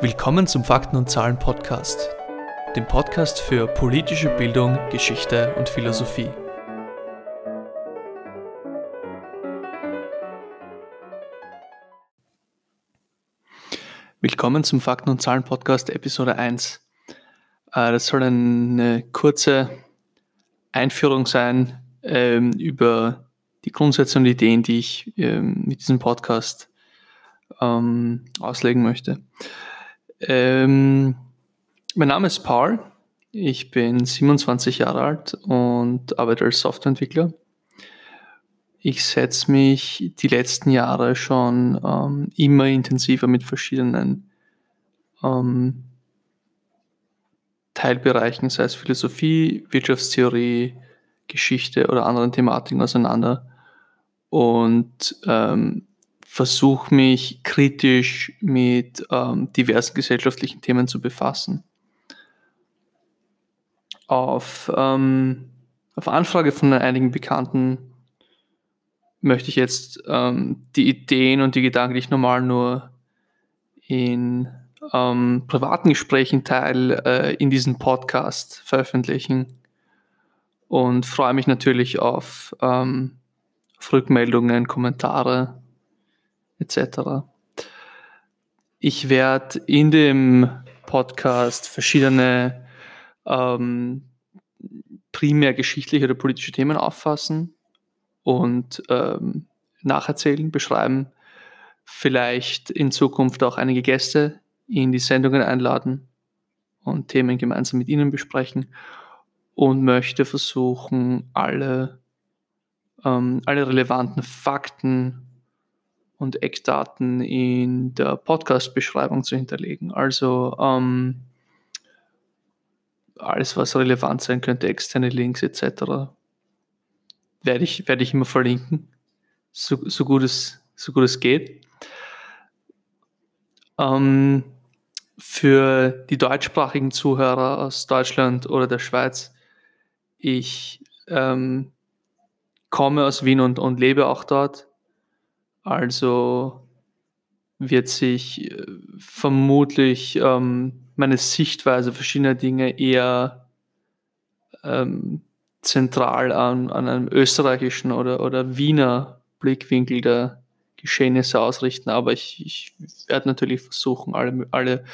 Willkommen zum Fakten und Zahlen Podcast, dem Podcast für politische Bildung, Geschichte und Philosophie. Willkommen zum Fakten und Zahlen Podcast Episode 1. Äh, das soll eine kurze Einführung sein ähm, über die Grundsätze und Ideen, die ich ähm, mit diesem Podcast ähm, auslegen möchte. Ähm, mein Name ist Paul. Ich bin 27 Jahre alt und arbeite als Softwareentwickler. Ich setze mich die letzten Jahre schon ähm, immer intensiver mit verschiedenen ähm, Teilbereichen, sei es Philosophie, Wirtschaftstheorie, Geschichte oder anderen Thematiken auseinander und ähm, versuche mich kritisch mit ähm, diversen gesellschaftlichen Themen zu befassen. Auf, ähm, auf Anfrage von einigen Bekannten möchte ich jetzt ähm, die Ideen und die Gedanken, die ich normal nur in ähm, privaten Gesprächen teile, äh, in diesem Podcast veröffentlichen und freue mich natürlich auf, ähm, auf Rückmeldungen, Kommentare etc. Ich werde in dem Podcast verschiedene ähm, primär geschichtliche oder politische Themen auffassen und ähm, nacherzählen, beschreiben, vielleicht in Zukunft auch einige Gäste in die Sendungen einladen und Themen gemeinsam mit ihnen besprechen und möchte versuchen, alle, ähm, alle relevanten Fakten und Eckdaten in der Podcast-Beschreibung zu hinterlegen. Also ähm, alles, was relevant sein könnte, externe Links etc., werde ich, werde ich immer verlinken, so, so, gut, es, so gut es geht. Ähm, für die deutschsprachigen Zuhörer aus Deutschland oder der Schweiz, ich ähm, komme aus Wien und, und lebe auch dort also wird sich äh, vermutlich ähm, meine Sichtweise verschiedener Dinge eher ähm, zentral an, an einem österreichischen oder, oder Wiener Blickwinkel der Geschehnisse ausrichten. Aber ich, ich werde natürlich versuchen, alle, alle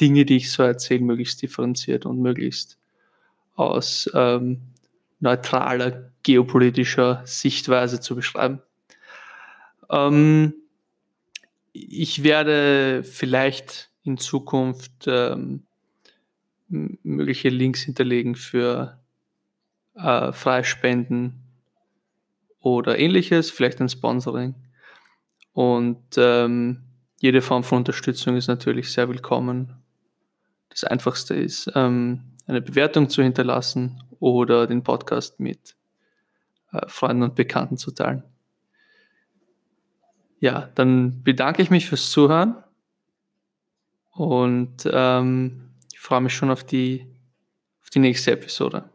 Dinge, die ich so erzähle, möglichst differenziert und möglichst aus ähm, neutraler geopolitischer Sichtweise zu beschreiben. Ähm, ich werde vielleicht in Zukunft ähm, mögliche Links hinterlegen für äh, Freispenden oder ähnliches, vielleicht ein Sponsoring. Und ähm, jede Form von Unterstützung ist natürlich sehr willkommen. Das Einfachste ist, ähm, eine Bewertung zu hinterlassen oder den Podcast mit äh, Freunden und Bekannten zu teilen. Ja, dann bedanke ich mich fürs Zuhören und ähm, ich freue mich schon auf die, auf die nächste Episode.